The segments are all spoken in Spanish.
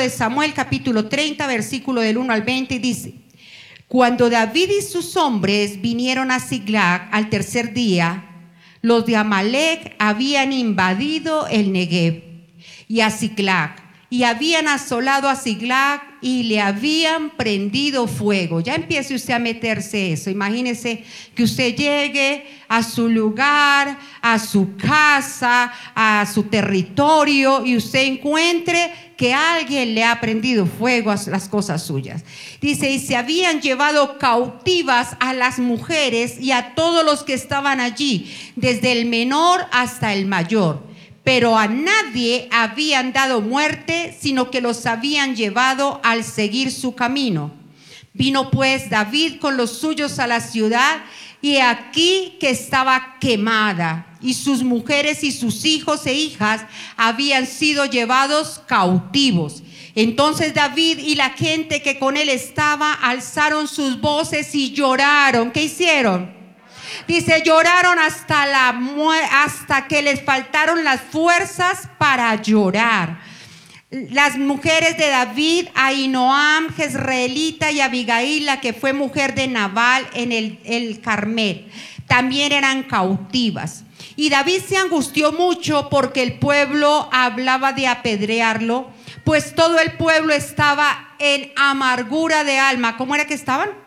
de Samuel, capítulo 30, versículo del 1 al 20, y dice, cuando David y sus hombres vinieron a Siglag al tercer día, los de Amalek habían invadido el Negev y a Siglag, y habían asolado a Siglag y le habían prendido fuego. Ya empiece usted a meterse eso. Imagínese que usted llegue a su lugar, a su casa, a su territorio y usted encuentre que alguien le ha prendido fuego a las cosas suyas. Dice, y se habían llevado cautivas a las mujeres y a todos los que estaban allí, desde el menor hasta el mayor pero a nadie habían dado muerte, sino que los habían llevado al seguir su camino. Vino pues David con los suyos a la ciudad y aquí que estaba quemada y sus mujeres y sus hijos e hijas habían sido llevados cautivos. Entonces David y la gente que con él estaba alzaron sus voces y lloraron. ¿Qué hicieron? Dice, lloraron hasta, la, hasta que les faltaron las fuerzas para llorar. Las mujeres de David, Ainoam, Jezreelita y Abigail, la que fue mujer de Nabal en el, el Carmel, también eran cautivas. Y David se angustió mucho porque el pueblo hablaba de apedrearlo, pues todo el pueblo estaba en amargura de alma. ¿Cómo era que estaban?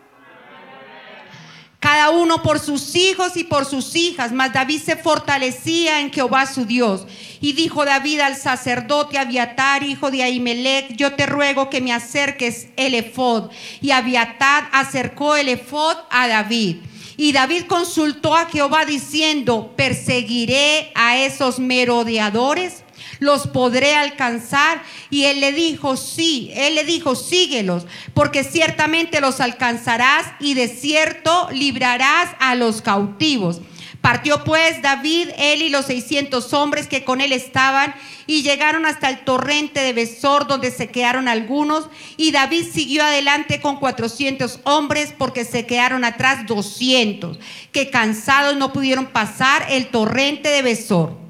Cada uno por sus hijos y por sus hijas. Mas David se fortalecía en Jehová su Dios. Y dijo David al sacerdote Abiatar, hijo de Ahimelech, yo te ruego que me acerques el efod. Y Abiatar acercó el efod a David. Y David consultó a Jehová diciendo, ¿perseguiré a esos merodeadores? Los podré alcanzar. Y él le dijo, sí, él le dijo, síguelos, porque ciertamente los alcanzarás y de cierto librarás a los cautivos. Partió pues David, él y los seiscientos hombres que con él estaban, y llegaron hasta el torrente de Besor, donde se quedaron algunos, y David siguió adelante con cuatrocientos hombres, porque se quedaron atrás doscientos, que cansados no pudieron pasar el torrente de Besor.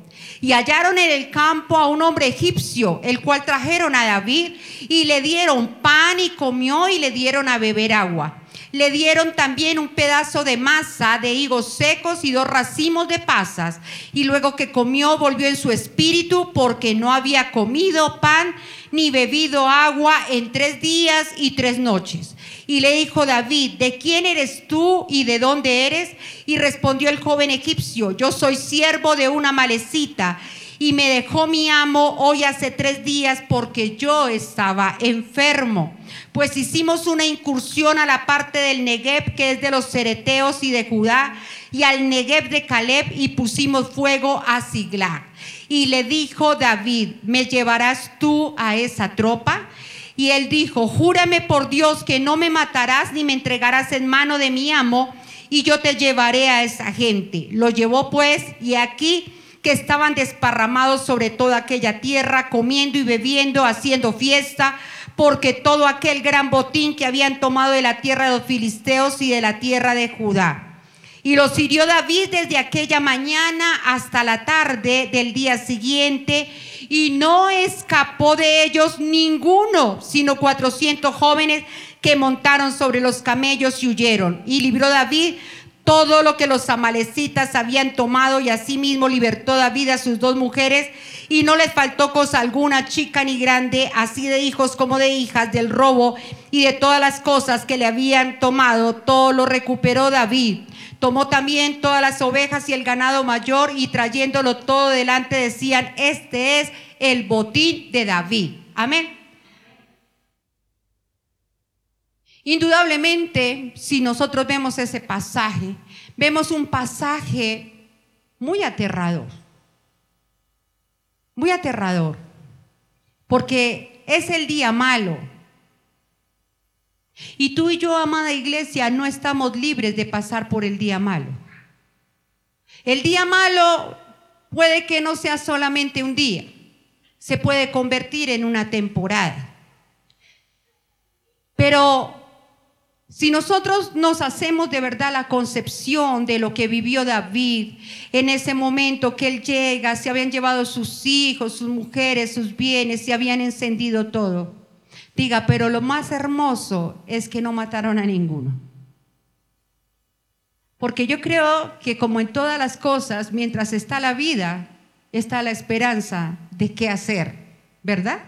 Y hallaron en el campo a un hombre egipcio, el cual trajeron a David y le dieron pan y comió y le dieron a beber agua. Le dieron también un pedazo de masa de higos secos y dos racimos de pasas. Y luego que comió volvió en su espíritu porque no había comido pan ni bebido agua en tres días y tres noches. Y le dijo David, ¿de quién eres tú y de dónde eres? Y respondió el joven egipcio, yo soy siervo de una malecita y me dejó mi amo hoy hace tres días porque yo estaba enfermo. Pues hicimos una incursión a la parte del Negev que es de los cereteos y de Judá y al Negev de Caleb y pusimos fuego a Siglag. Y le dijo David, ¿me llevarás tú a esa tropa? Y él dijo, júrame por Dios que no me matarás ni me entregarás en mano de mi amo, y yo te llevaré a esa gente. Lo llevó pues, y aquí que estaban desparramados sobre toda aquella tierra, comiendo y bebiendo, haciendo fiesta, porque todo aquel gran botín que habían tomado de la tierra de los filisteos y de la tierra de Judá. Y los hirió David desde aquella mañana hasta la tarde del día siguiente, y no escapó de ellos ninguno, sino cuatrocientos jóvenes que montaron sobre los camellos y huyeron. Y libró David todo lo que los amalecitas habían tomado, y asimismo libertó David a sus dos mujeres, y no les faltó cosa alguna, chica ni grande, así de hijos como de hijas, del robo y de todas las cosas que le habían tomado, todo lo recuperó David. Tomó también todas las ovejas y el ganado mayor y trayéndolo todo delante decían, este es el botín de David. Amén. Indudablemente, si nosotros vemos ese pasaje, vemos un pasaje muy aterrador. Muy aterrador. Porque es el día malo y tú y yo, amada iglesia, no estamos libres de pasar por el día malo. El día malo puede que no sea solamente un día, se puede convertir en una temporada. Pero si nosotros nos hacemos de verdad la concepción de lo que vivió David en ese momento que él llega, se habían llevado sus hijos, sus mujeres, sus bienes, se habían encendido todo. Diga, pero lo más hermoso es que no mataron a ninguno. Porque yo creo que como en todas las cosas, mientras está la vida, está la esperanza de qué hacer, ¿verdad?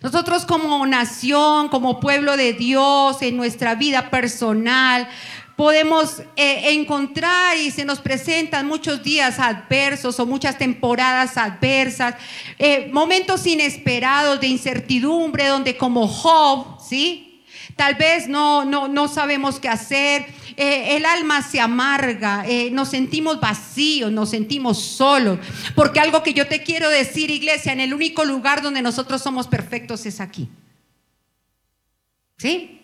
Nosotros como nación, como pueblo de Dios, en nuestra vida personal, podemos eh, encontrar y se nos presentan muchos días adversos o muchas temporadas adversas, eh, momentos inesperados de incertidumbre, donde como Job, ¿sí? Tal vez no, no, no sabemos qué hacer, eh, el alma se amarga, nos sentimos vacíos, nos sentimos solos, porque algo que yo te quiero decir, iglesia, en el único lugar donde nosotros somos perfectos es aquí. ¿Sí?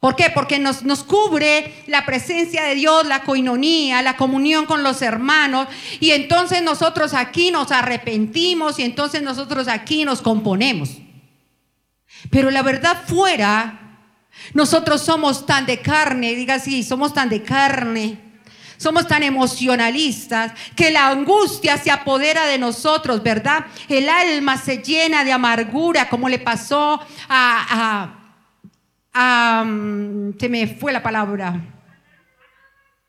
¿Por qué? Porque nos, nos, cubre la presencia de Dios, la coinonía, la comunión con los hermanos. Y entonces nosotros aquí nos arrepentimos y entonces nosotros aquí nos componemos. Pero la verdad fuera, nosotros somos tan de carne, diga así, somos tan de carne. Somos tan emocionalistas que la angustia se apodera de nosotros, ¿verdad? El alma se llena de amargura, como le pasó a se me fue la palabra,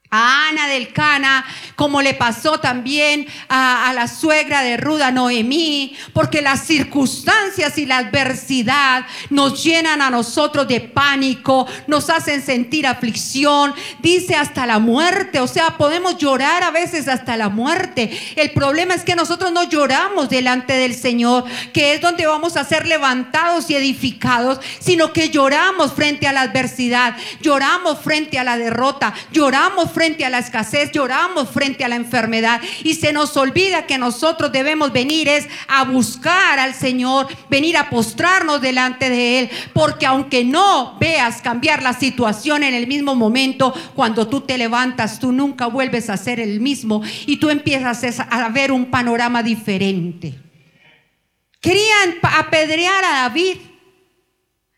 a Ana del Cana, como le pasó también a, la suegra de Ruda Noemí, porque las circunstancias y la adversidad nos llenan a nosotros de pánico, nos hacen sentir aflicción, dice hasta la muerte, o sea, podemos llorar a veces hasta la muerte. El problema es que nosotros no lloramos delante del Señor, que es donde vamos a ser levantados y edificados, sino que lloramos frente a la adversidad, lloramos frente a la derrota, lloramos a la escasez, lloramos frente a la enfermedad y se nos olvida que nosotros debemos venir es a buscar al Señor, venir a postrarnos delante de Él, porque aunque no veas cambiar la situación en el mismo momento, cuando tú te levantas, tú nunca vuelves a ser el mismo y tú empiezas a ver un panorama diferente. Querían apedrear a David.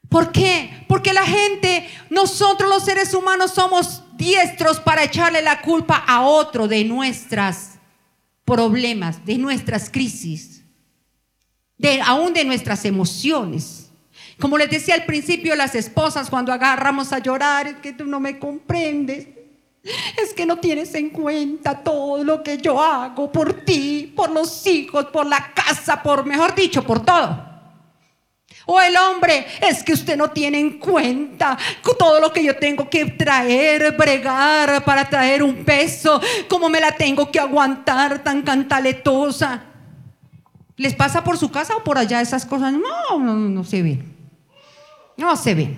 ¿Por qué? Porque la gente, nosotros los seres humanos somos diestros para echarle la culpa a otro de nuestras problemas, de nuestras crisis, de, aún de nuestras emociones. Como les decía al principio, las esposas cuando agarramos a llorar, es que tú no me comprendes, es que no tienes en cuenta todo lo que yo hago por ti, por los hijos, por la casa, por, mejor dicho, por todo. O el hombre, es que usted no tiene en cuenta todo lo que yo tengo que traer, bregar para traer un peso, cómo me la tengo que aguantar tan cantaletosa. ¿Les pasa por su casa o por allá esas cosas? No, no, no se ve. No se ve.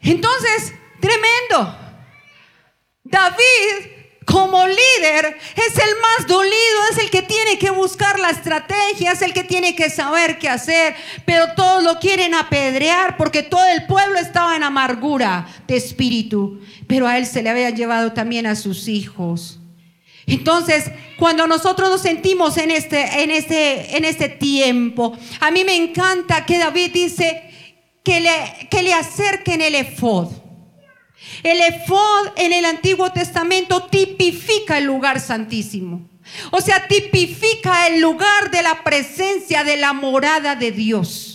Entonces, tremendo. David como líder es el más dolido, es el que tiene que buscar la estrategia, es el que tiene que saber qué hacer, pero todos lo quieren apedrear porque todo el pueblo estaba en amargura de espíritu, pero a él se le había llevado también a sus hijos. Entonces, cuando nosotros nos sentimos en este, en este, en este tiempo, a mí me encanta que David dice que le, que le acerquen el efod. El efod en el Antiguo Testamento tipifica el lugar santísimo. O sea, tipifica el lugar de la presencia de la morada de Dios.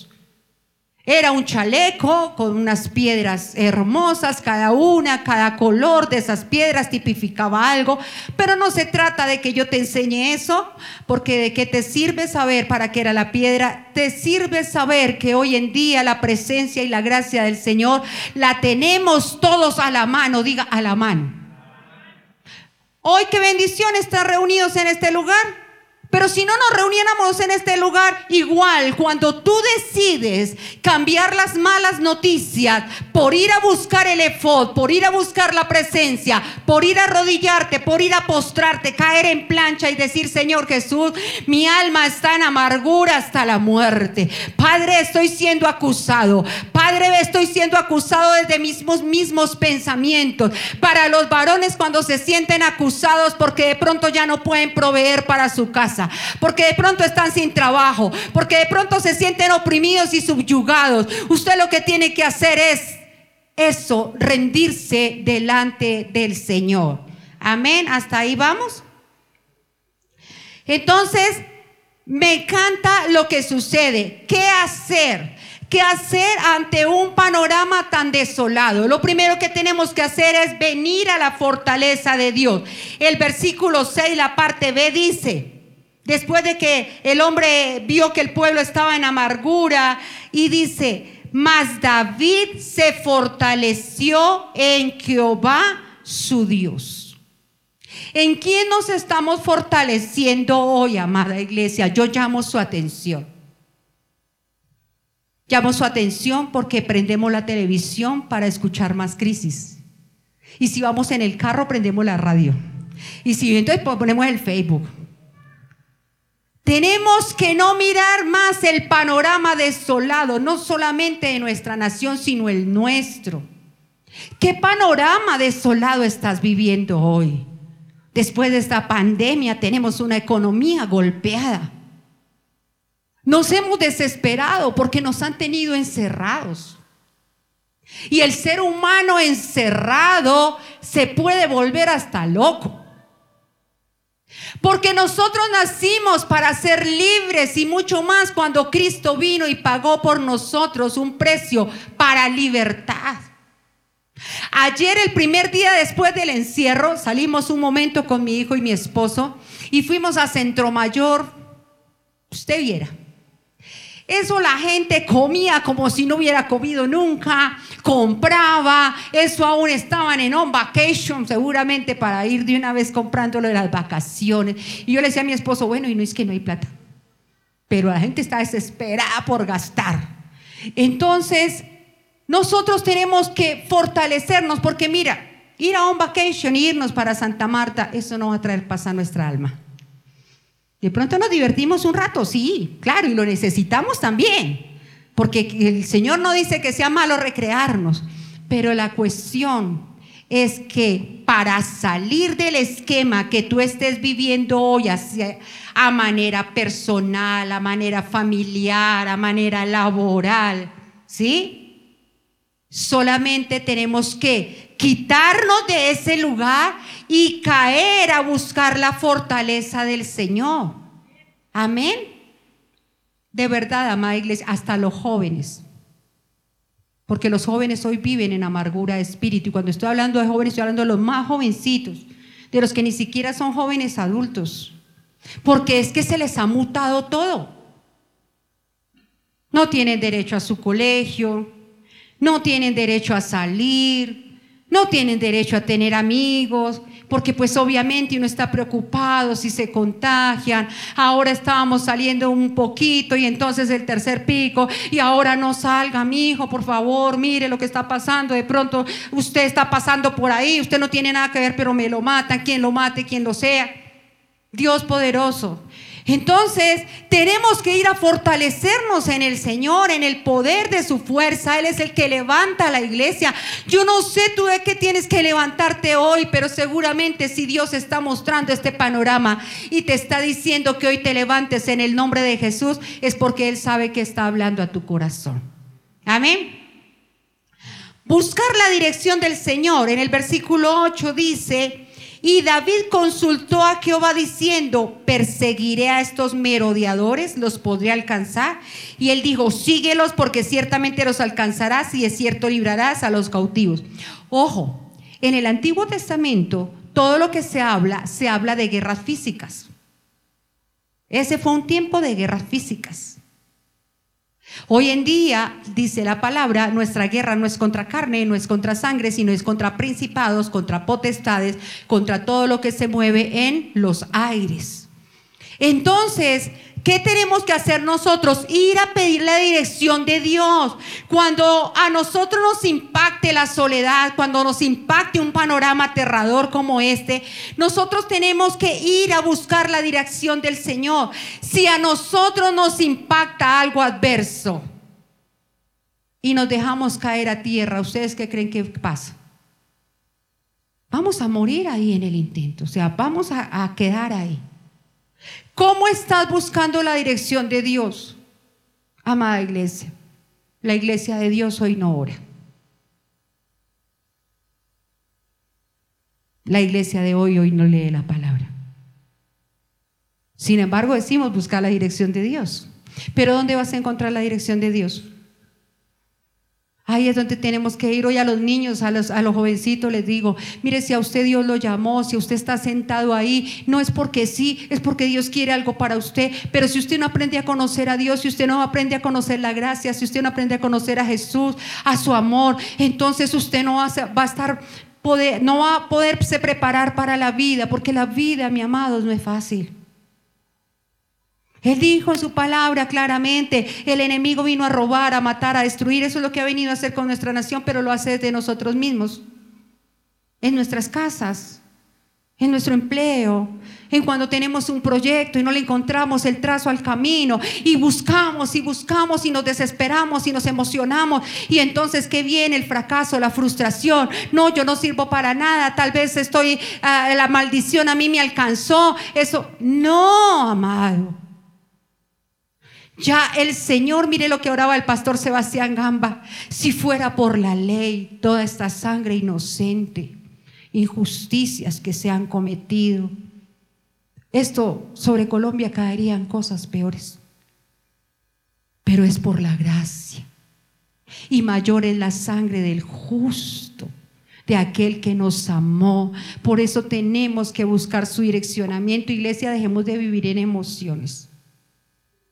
Era un chaleco con unas piedras hermosas, cada una, cada color de esas piedras tipificaba algo, pero no se trata de que yo te enseñe eso, porque de qué te sirve saber para qué era la piedra, te sirve saber que hoy en día la presencia y la gracia del Señor la tenemos todos a la mano, diga a la mano. Hoy qué bendición estar reunidos en este lugar. Pero si no nos reuniéramos en este lugar, igual cuando tú decides cambiar las malas noticias por ir a buscar el efod, por ir a buscar la presencia, por ir a arrodillarte, por ir a postrarte, caer en plancha y decir, Señor Jesús, mi alma está en amargura hasta la muerte. Padre, estoy siendo acusado. Padre, estoy siendo acusado desde mismos mismos pensamientos. Para los varones cuando se sienten acusados porque de pronto ya no pueden proveer para su casa porque de pronto están sin trabajo, porque de pronto se sienten oprimidos y subyugados. Usted lo que tiene que hacer es eso, rendirse delante del Señor. Amén, hasta ahí vamos. Entonces, me encanta lo que sucede. ¿Qué hacer? ¿Qué hacer ante un panorama tan desolado? Lo primero que tenemos que hacer es venir a la fortaleza de Dios. El versículo 6, la parte B dice, después de que el hombre vio que el pueblo estaba en amargura y dice, mas David se fortaleció en Jehová su Dios. ¿En quién nos estamos fortaleciendo hoy, amada iglesia? Yo llamo su atención. Llamo su atención porque prendemos la televisión para escuchar más crisis. Y si vamos en el carro, prendemos la radio. Y si entonces ponemos el Facebook. Tenemos que no mirar más el panorama desolado, no solamente de nuestra nación, sino el nuestro. ¿Qué panorama desolado estás viviendo hoy? Después de esta pandemia tenemos una economía golpeada. Nos hemos desesperado porque nos han tenido encerrados. Y el ser humano encerrado se puede volver hasta loco. Porque nosotros nacimos para ser libres y mucho más cuando Cristo vino y pagó por nosotros un precio para libertad. Ayer, el primer día después del encierro, salimos un momento con mi hijo y mi esposo y fuimos a Centro Mayor. Usted viera. Eso la gente comía como si no hubiera comido nunca, compraba, eso aún estaban en on vacation seguramente para ir de una vez comprándolo de las vacaciones. Y yo le decía a mi esposo, bueno, y no es que no hay plata, pero la gente está desesperada por gastar. Entonces, nosotros tenemos que fortalecernos porque mira, ir a on vacation, irnos para Santa Marta, eso no va a traer paz a nuestra alma. De pronto nos divertimos un rato, sí, claro, y lo necesitamos también, porque el Señor no dice que sea malo recrearnos, pero la cuestión es que para salir del esquema que tú estés viviendo hoy a manera personal, a manera familiar, a manera laboral, ¿sí? Solamente tenemos que quitarnos de ese lugar y caer a buscar la fortaleza del Señor. Amén. De verdad, amada iglesia, hasta los jóvenes. Porque los jóvenes hoy viven en amargura de espíritu. Y cuando estoy hablando de jóvenes, estoy hablando de los más jovencitos, de los que ni siquiera son jóvenes adultos. Porque es que se les ha mutado todo. No tienen derecho a su colegio, no tienen derecho a salir, no tienen derecho a tener amigos, porque pues obviamente uno está preocupado si se contagian. Ahora estábamos saliendo un poquito y entonces el tercer pico y ahora no salga, mi hijo, por favor, mire lo que está pasando. De pronto usted está pasando por ahí, usted no tiene nada que ver, pero me lo matan, quien lo mate, quien lo sea. Dios poderoso. Entonces, tenemos que ir a fortalecernos en el Señor, en el poder de su fuerza. Él es el que levanta la iglesia. Yo no sé tú de qué tienes que levantarte hoy, pero seguramente si Dios está mostrando este panorama y te está diciendo que hoy te levantes en el nombre de Jesús, es porque Él sabe que está hablando a tu corazón. Amén. Buscar la dirección del Señor. En el versículo 8 dice, y David consultó a Jehová diciendo, ¿perseguiré a estos merodeadores? ¿Los podré alcanzar? Y él dijo, síguelos porque ciertamente los alcanzarás y es cierto librarás a los cautivos. Ojo, en el Antiguo Testamento todo lo que se habla, se habla de guerras físicas. Ese fue un tiempo de guerras físicas. Hoy en día, dice la palabra, nuestra guerra no es contra carne, no es contra sangre, sino es contra principados, contra potestades, contra todo lo que se mueve en los aires. Entonces, ¿Qué tenemos que hacer nosotros? Ir a pedir la dirección de Dios. Cuando a nosotros nos impacte la soledad, cuando nos impacte un panorama aterrador como este, nosotros tenemos que ir a buscar la dirección del Señor. Si a nosotros nos impacta algo adverso y nos dejamos caer a tierra, ¿ustedes qué creen que pasa? Vamos a morir ahí en el intento, o sea, vamos a, a quedar ahí. ¿Cómo estás buscando la dirección de Dios? Amada iglesia, la iglesia de Dios hoy no ora. La iglesia de hoy hoy no lee la palabra. Sin embargo, decimos buscar la dirección de Dios. Pero ¿dónde vas a encontrar la dirección de Dios? Ahí es donde tenemos que ir hoy a los niños, a los, a los jovencitos, les digo, mire, si a usted Dios lo llamó, si usted está sentado ahí, no es porque sí, es porque Dios quiere algo para usted, pero si usted no aprende a conocer a Dios, si usted no aprende a conocer la gracia, si usted no aprende a conocer a Jesús, a su amor, entonces usted no va a, estar, poder, no va a poderse preparar para la vida, porque la vida, mi amados, no es fácil. Él dijo en su palabra claramente, el enemigo vino a robar, a matar, a destruir. Eso es lo que ha venido a hacer con nuestra nación, pero lo hace de nosotros mismos, en nuestras casas, en nuestro empleo, en cuando tenemos un proyecto y no le encontramos el trazo al camino y buscamos y buscamos y nos desesperamos y nos emocionamos y entonces ¿qué viene? El fracaso, la frustración. No, yo no sirvo para nada, tal vez estoy, ah, la maldición a mí me alcanzó. Eso, no, amado. Ya el Señor, mire lo que oraba el pastor Sebastián Gamba, si fuera por la ley toda esta sangre inocente, injusticias que se han cometido, esto sobre Colombia caerían cosas peores. Pero es por la gracia. Y mayor es la sangre del justo, de aquel que nos amó. Por eso tenemos que buscar su direccionamiento. Iglesia, dejemos de vivir en emociones.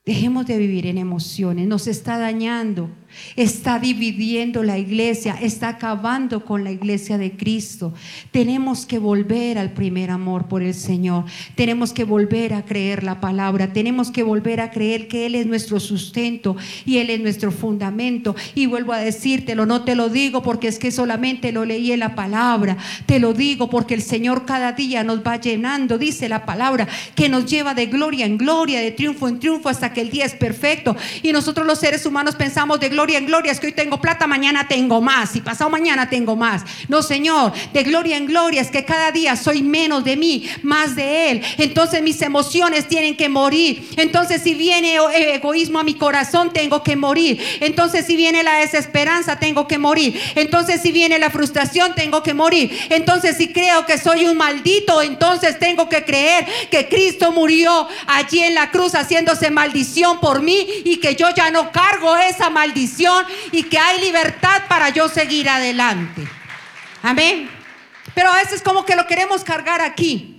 Dejemos de vivir en emociones, nos está dañando está dividiendo la iglesia, está acabando con la iglesia de Cristo. Tenemos que volver al primer amor por el Señor. Tenemos que volver a creer la palabra. Tenemos que volver a creer que Él es nuestro sustento y Él es nuestro fundamento. Y vuelvo a decírtelo, no te lo digo porque es que solamente lo leí en la palabra. Te lo digo porque el Señor cada día nos va llenando, dice la palabra, que nos lleva de gloria en gloria, de triunfo en triunfo hasta que el día es perfecto. Y nosotros los seres humanos pensamos de gloria gloria en gloria, es que hoy tengo plata, mañana tengo más, y pasado mañana tengo más. No, Señor, de gloria en gloria es que cada día soy menos de mí, más de Él. Entonces mis emociones tienen que morir. Entonces si viene egoísmo a mi corazón, tengo que morir. Entonces si viene la desesperanza, tengo que morir. Entonces si viene la frustración, tengo que morir. Entonces si creo que soy un maldito, entonces tengo que creer que Cristo murió allí en la cruz haciéndose maldición por mí y que yo ya no cargo esa maldición y que hay libertad para yo seguir adelante. Amén. Pero a veces como que lo queremos cargar aquí.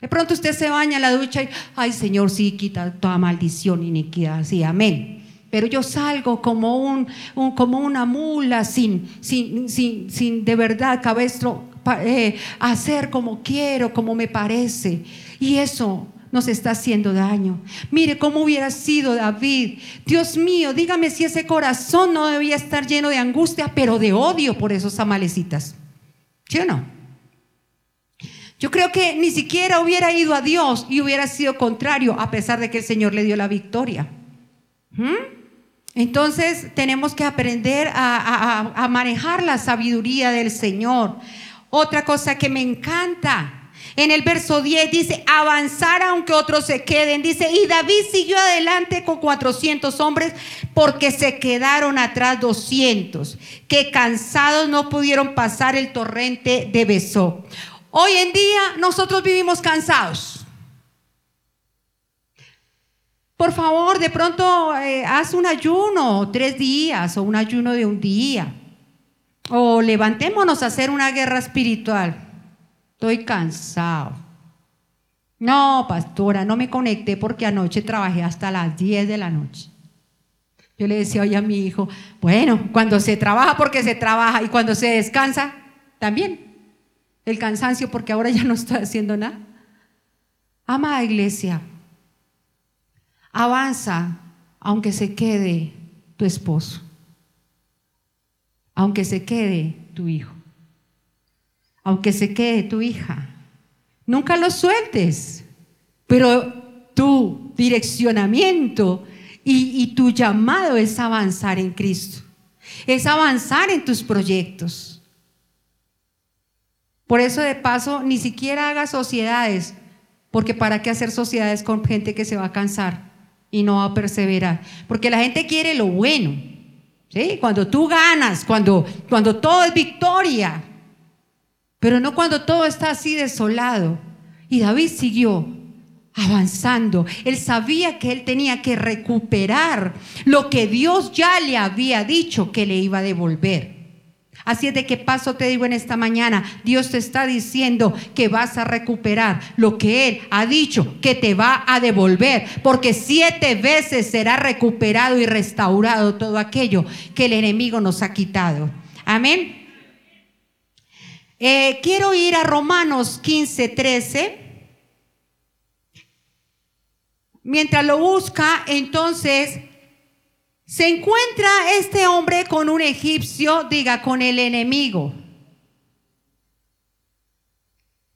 De pronto usted se baña en la ducha y, ay Señor, sí, quita toda maldición, iniquidad, sí, amén. Pero yo salgo como, un, como una mula sin, sin, sin, sin de verdad cabestro, eh, hacer como quiero, como me parece. Y eso nos está haciendo daño. Mire cómo hubiera sido David. Dios mío, dígame si ese corazón no debía estar lleno de angustia, pero de odio por esos amalecitas. ¿Sí o no? Yo creo que ni siquiera hubiera ido a Dios y hubiera sido contrario, a pesar de que el Señor le dio la victoria. ¿Mm? Entonces tenemos que aprender a, a manejar la sabiduría del Señor. Otra cosa que me encanta en el verso 10 dice, avanzar aunque otros se queden. Dice, y David siguió adelante con 400 hombres porque se quedaron atrás 200, que cansados no pudieron pasar el torrente de Besó. Hoy en día nosotros vivimos cansados. Por favor, de pronto eh, haz un ayuno, tres días o un ayuno de un día. O levantémonos a hacer una guerra espiritual. Estoy cansado. No, pastora, no me conecté porque anoche trabajé hasta las 10 de la noche. Yo le decía hoy a mi hijo, bueno, cuando se trabaja porque se trabaja y cuando se descansa, también. El cansancio porque ahora ya no estoy haciendo nada. Amada iglesia, avanza aunque se quede tu esposo, aunque se quede tu hijo aunque se quede tu hija. Nunca lo sueltes, pero tu direccionamiento y, tu llamado es avanzar en Cristo, es avanzar en tus proyectos. Por eso de paso, ni siquiera hagas sociedades, porque ¿para qué hacer sociedades con gente que se va a cansar y no va a perseverar? Porque la gente quiere lo bueno. ¿sí? Cuando tú ganas, cuando, cuando todo es victoria, pero no cuando todo está así desolado. Y David siguió avanzando. Él sabía que él tenía que recuperar lo que Dios ya le había dicho que le iba a devolver. Así es de que paso te digo en esta mañana, Dios te está diciendo que vas a recuperar lo que Él ha dicho que te va a devolver, porque siete veces será recuperado y restaurado todo aquello que el enemigo nos ha quitado. Amén. Eh, quiero ir a Romanos 15, 13. Mientras lo busca, entonces se encuentra este hombre con un egipcio, diga, con el enemigo.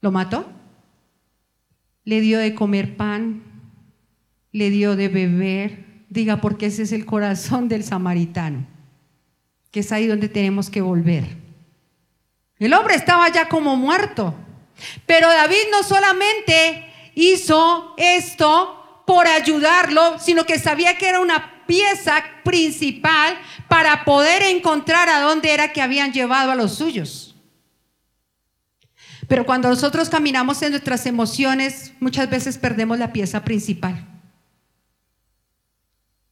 ¿Lo mató? Le dio de comer pan, le dio de beber, diga, porque ese es el corazón del samaritano, que es ahí donde tenemos que volver. El hombre estaba ya como muerto, pero David no solamente hizo esto por ayudarlo, sino que sabía que era una pieza principal para poder encontrar a dónde era que habían llevado a los suyos. Pero cuando nosotros caminamos en nuestras emociones, muchas veces perdemos la pieza principal.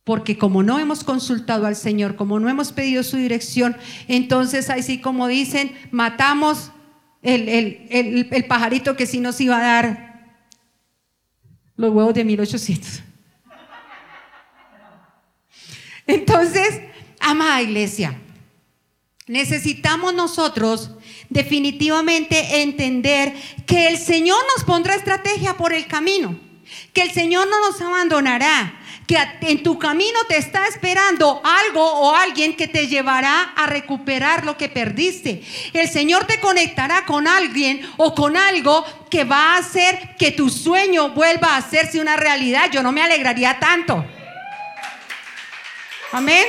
Porque como no hemos consultado al Señor, como no hemos pedido su dirección, entonces así como dicen, matamos el, el pajarito que sí nos iba a dar los huevos de 1800. Entonces, amada iglesia, necesitamos nosotros definitivamente entender que el Señor nos pondrá estrategia por el camino, que el Señor no nos abandonará, que en tu camino te está esperando algo o alguien que te llevará a recuperar lo que perdiste. El Señor te conectará con alguien o con algo que va a hacer que tu sueño vuelva a hacerse una realidad. Yo no me alegraría tanto. Amén.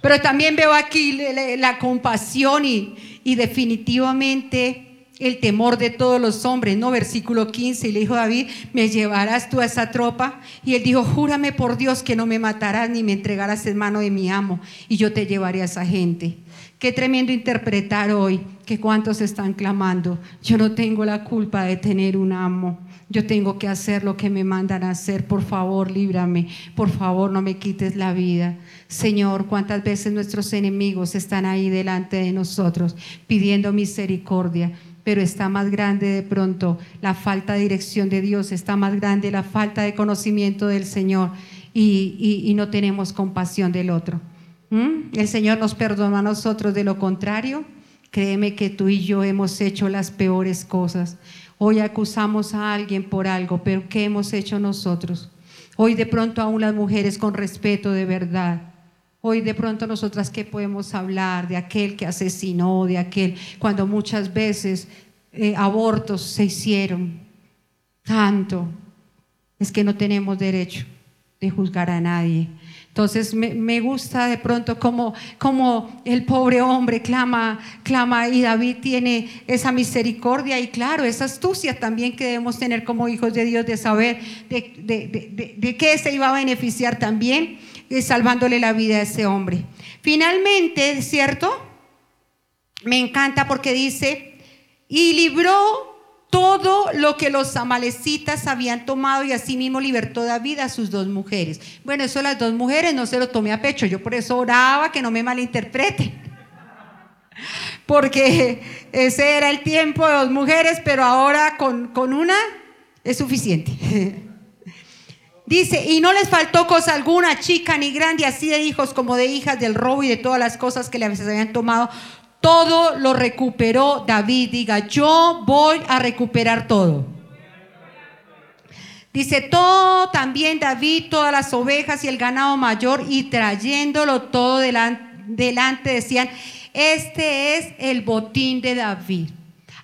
Pero también veo aquí la compasión y, y, definitivamente el temor de todos los hombres, ¿no? Versículo 15, y le dijo David, ¿me llevarás tú a esa tropa? Y él dijo, júrame por Dios que no me matarás ni me entregarás en mano de mi amo, y yo te llevaré a esa gente. Qué tremendo interpretar hoy que cuántos están clamando, yo no tengo la culpa de tener un amo. Yo tengo que hacer lo que me mandan a hacer. Por favor, líbrame. Por favor, no me quites la vida. Señor, cuántas veces nuestros enemigos están ahí delante de nosotros pidiendo misericordia. Pero está más grande de pronto la falta de dirección de Dios, está más grande la falta de conocimiento del Señor y, no tenemos compasión del otro. ¿Mm? El Señor nos perdona a nosotros, de lo contrario, créeme que tú y yo hemos hecho las peores cosas. Hoy acusamos a alguien por algo, pero ¿qué hemos hecho nosotros? Hoy de pronto aún las mujeres con respeto de verdad. Hoy de pronto nosotras qué podemos hablar de aquel que asesinó, de aquel, cuando muchas veces eh, abortos se hicieron. Tanto. Es que no tenemos derecho de juzgar a nadie. Entonces me, gusta de pronto como, como, el pobre hombre clama, clama y David tiene esa misericordia y claro, esa astucia también que debemos tener como hijos de Dios de saber de, de, de, qué se iba a beneficiar también eh, salvándole la vida a ese hombre. Finalmente, ¿cierto? Me encanta porque dice, y libró todo lo que los amalecitas habían tomado y asimismo libertó David a sus dos mujeres. Bueno, eso las dos mujeres no se lo tomé a pecho, yo por eso oraba que no me malinterpreten. Porque ese era el tiempo de dos mujeres, pero ahora con, con una es suficiente. Dice, y no les faltó cosa alguna, chica ni grande, así de hijos como de hijas del robo y de todas las cosas que les habían tomado, todo lo recuperó David. Diga, yo voy a recuperar todo. Dice, todo también David, todas las ovejas y el ganado mayor, y trayéndolo todo delante, delante decían, este es el botín de David.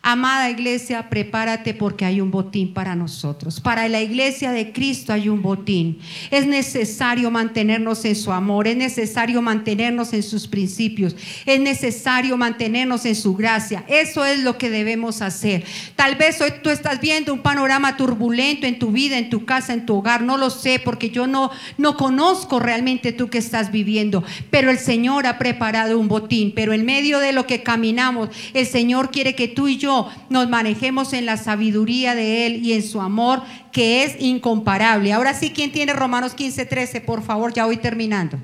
Amada iglesia, prepárate porque hay un botín para nosotros. Para la iglesia de Cristo hay un botín. Es necesario mantenernos en su amor, es necesario mantenernos en sus principios, es necesario mantenernos en su gracia. Eso es lo que debemos hacer. Tal vez hoy tú estás viendo un panorama turbulento en tu vida, en tu casa, en tu hogar. No lo sé porque yo no, no conozco realmente tú que estás viviendo. Pero el Señor ha preparado un botín. Pero en medio de lo que caminamos, el Señor quiere que tú y yo no, nos manejemos en la sabiduría de Él y en su amor, que es incomparable. Ahora sí, ¿quién tiene Romanos 15, 13? Por favor, ya voy terminando.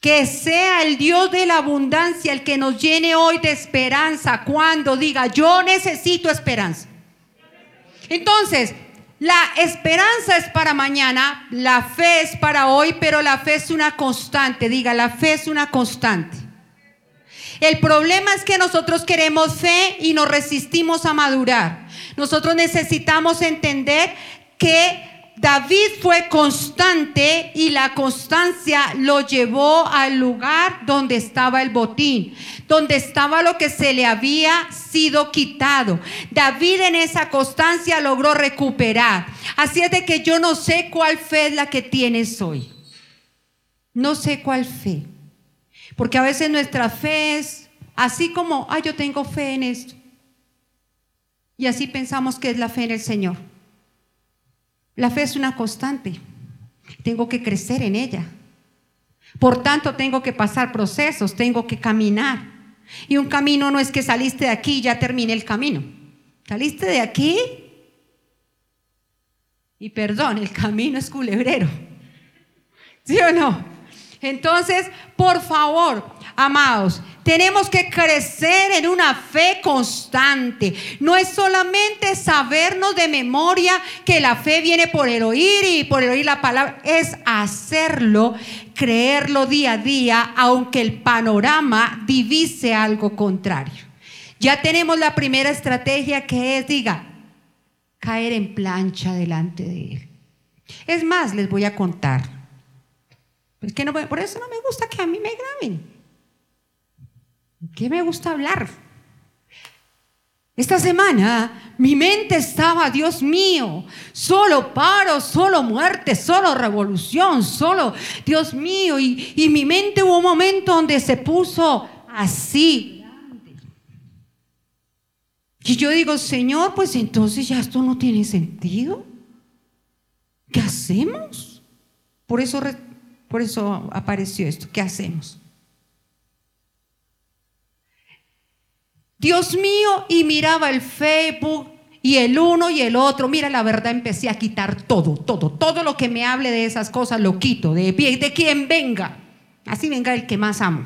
Que sea el Dios de la abundancia el que nos llene hoy de esperanza cuando diga, yo necesito esperanza. Entonces, la esperanza es para mañana, la fe es para hoy, pero la fe es una constante. Diga, la fe es una constante. El problema es que nosotros queremos fe y nos resistimos a madurar. Nosotros necesitamos entender que David fue constante y la constancia lo llevó al lugar donde estaba el botín, donde estaba lo que se le había sido quitado. David en esa constancia logró recuperar. Así es de que yo no sé cuál fe es la que tienes hoy. No sé cuál fe. Porque a veces nuestra fe es así como, ay, yo tengo fe en esto. Y así pensamos que es la fe en el Señor. La fe es una constante. Tengo que crecer en ella. Por tanto, tengo que pasar procesos, tengo que caminar. Y un camino no es que saliste de aquí y ya terminé el camino. Saliste de aquí y perdón, el camino es culebrero. ¿Sí o no? Entonces, por favor, amados, tenemos que crecer en una fe constante. No es solamente sabernos de memoria que la fe viene por el oír y por el oír la palabra, es hacerlo, creerlo día a día, aunque el panorama divise algo contrario. Ya tenemos la primera estrategia que es, diga, caer en plancha delante de Él. Es más, les voy a contar. Por eso no me gusta que a mí me graben. ¿Qué me gusta hablar? Esta semana mi mente estaba, Dios mío, solo paro, solo muerte, solo revolución, solo, Dios mío, y, y mi mente hubo un momento donde se puso así. Y yo digo, Señor, pues entonces ya esto no tiene sentido. ¿Qué hacemos? Por eso por eso apareció esto. ¿Qué hacemos? Dios mío, y miraba el Facebook y el uno y el otro. Mira, la verdad, empecé a quitar todo, todo, todo lo que me hable de esas cosas lo quito, de, de quien venga. Así venga el que más amo.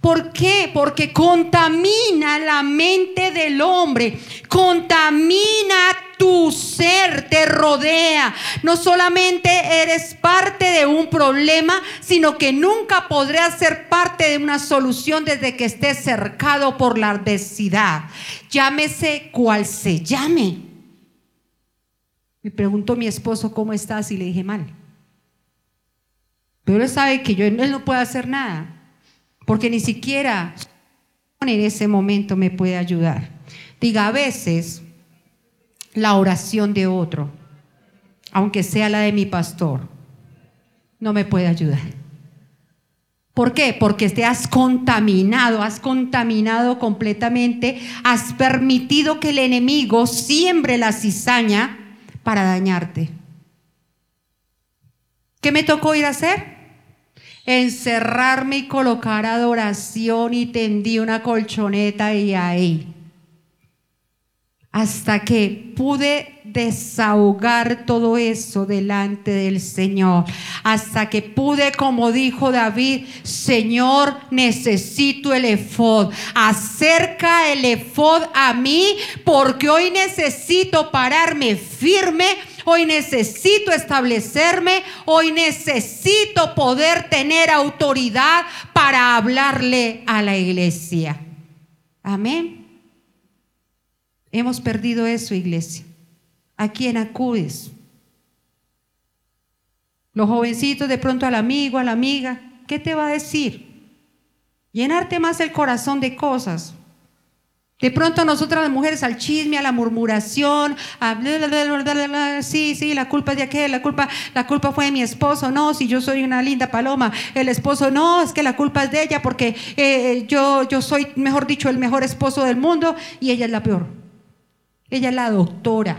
¿Por qué? Porque contamina la mente del hombre, contamina tu ser, te rodea. No solamente eres parte de un problema, sino que nunca podrás ser parte de una solución desde que estés cercado por la adversidad. Llámese cual se llame. Me preguntó mi esposo, ¿cómo estás? Y le dije, mal. Pero él sabe que yo, él no puede hacer nada porque ni siquiera en ese momento me puede ayudar. Diga, a veces la oración de otro, aunque sea la de mi pastor, no me puede ayudar. ¿Por qué? Porque te has contaminado, has contaminado completamente, has permitido que el enemigo siembre la cizaña para dañarte. ¿Qué me tocó ir a hacer? encerrarme y colocar adoración y tendí una colchoneta y ahí. Hasta que pude desahogar todo eso delante del Señor. Hasta que pude, como dijo David, Señor, necesito el efod. Acerca el efod a mí porque hoy necesito pararme firme hoy necesito establecerme, hoy necesito poder tener autoridad para hablarle a la iglesia. Amén. Hemos perdido eso, iglesia. ¿A quién acudes? Los jovencitos de pronto al amigo, a la amiga, ¿qué te va a decir? Llenarte más el corazón de cosas. De pronto nosotras las mujeres al chisme, a la murmuración, a sí, sí, la culpa es de aquel, la culpa, la culpa fue de mi esposo, no, si yo soy una linda paloma, el esposo no, es que la culpa es de ella porque eh, yo, yo soy, mejor dicho, el mejor esposo del mundo y ella es la peor. Ella es la doctora.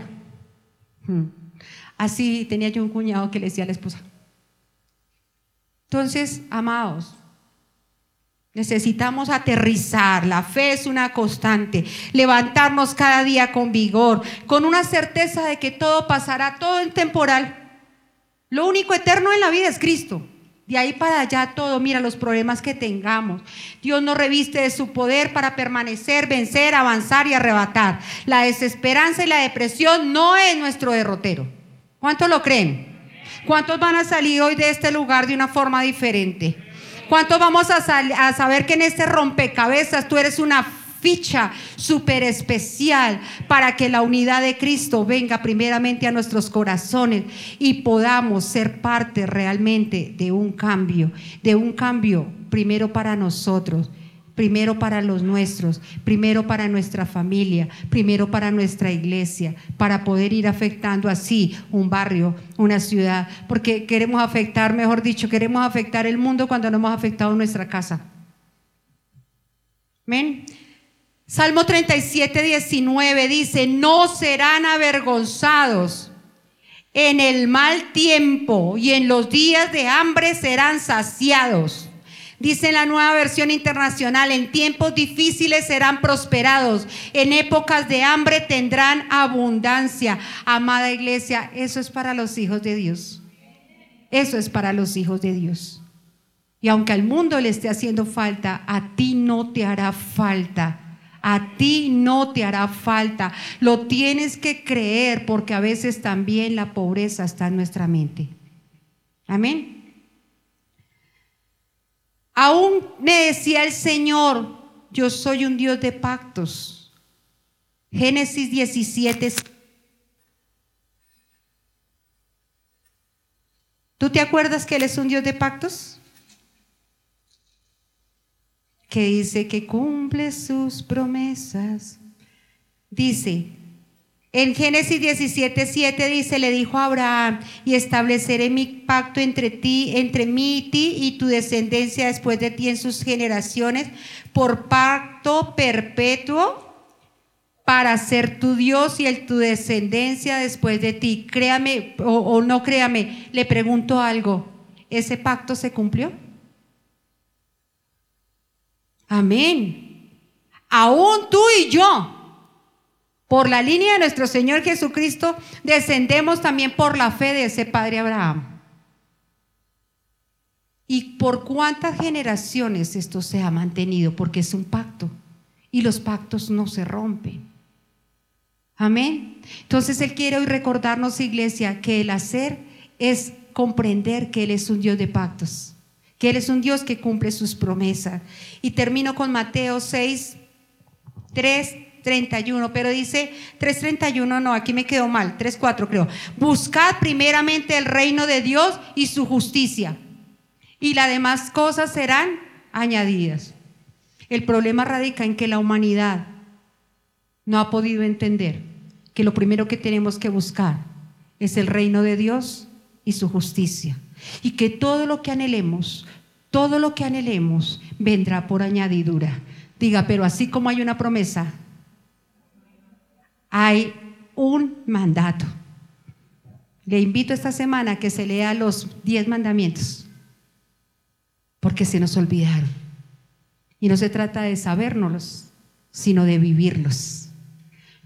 Hmm. Así tenía yo un cuñado que le decía a la esposa. Entonces, amados, necesitamos aterrizar. La fe es una constante. Levantarnos cada día con vigor, con una certeza de que todo pasará, todo en temporal. Lo único eterno en la vida es Cristo. De ahí para allá todo, mira los problemas que tengamos. Dios nos reviste de su poder para permanecer, vencer, avanzar y arrebatar. La desesperanza y la depresión no es nuestro derrotero. ¿Cuántos lo creen? ¿Cuántos van a salir hoy de este lugar de una forma diferente? ¿Cuántos vamos a, saber que en este rompecabezas tú eres una ficha súper especial para que la unidad de Cristo venga primeramente a nuestros corazones y podamos ser parte realmente de un cambio, de un cambio primero para nosotros primero para los nuestros, primero para nuestra familia, primero para nuestra iglesia, para poder ir afectando así un barrio, una ciudad, porque queremos afectar, mejor dicho, queremos afectar el mundo cuando no hemos afectado nuestra casa. Amén. Salmo 37, 19 dice, no serán avergonzados en el mal tiempo y en los días de hambre serán saciados. Dice en la nueva versión internacional, en tiempos difíciles serán prosperados, en épocas de hambre tendrán abundancia. Amada iglesia, eso es para los hijos de Dios. Eso es para los hijos de Dios. Y aunque al mundo le esté haciendo falta, a ti no te hará falta. A ti no te hará falta. Lo tienes que creer porque a veces también la pobreza está en nuestra mente. Amén. Aún me decía el Señor, yo soy un Dios de pactos. Génesis 17. ¿Tú te acuerdas que Él es un Dios de pactos? Que dice que cumple sus promesas. Dice, en Génesis 17, 7 dice, le dijo a Abraham, y estableceré mi pacto entre ti, entre mí y ti y tu descendencia después de ti en sus generaciones, por pacto perpetuo para ser tu Dios y el tu descendencia después de ti. Créame o, o no créame, le pregunto algo, ¿ese pacto se cumplió? Amén. Aún tú y yo por la línea de nuestro Señor Jesucristo, descendemos también por la fe de ese Padre Abraham. ¿Y por cuántas generaciones esto se ha mantenido? Porque es un pacto y los pactos no se rompen. Amén. Entonces Él quiere hoy recordarnos, iglesia, que el hacer es comprender que Él es un Dios de pactos, que Él es un Dios que cumple sus promesas. Y termino con Mateo 6, 3 31, pero dice 3.31, no, aquí me quedó mal, 3.4 creo. Buscad primeramente el reino de Dios y su justicia, y las demás cosas serán añadidas. El problema radica en que la humanidad no ha podido entender que lo primero que tenemos que buscar es el reino de Dios y su justicia. Y que todo lo que anhelemos, todo lo que anhelemos vendrá por añadidura. Diga, pero así como hay una promesa, hay un mandato. Le invito esta semana a que se lea los diez mandamientos, porque se nos olvidaron. Y no se trata de sabérnoslos, sino de vivirlos.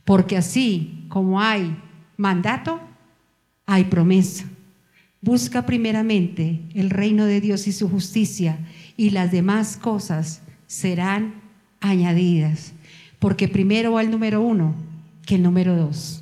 Porque así como hay mandato, hay promesa. Busca primeramente el reino de Dios y su justicia y las demás cosas serán añadidas. Porque primero va el número uno, que el número dos.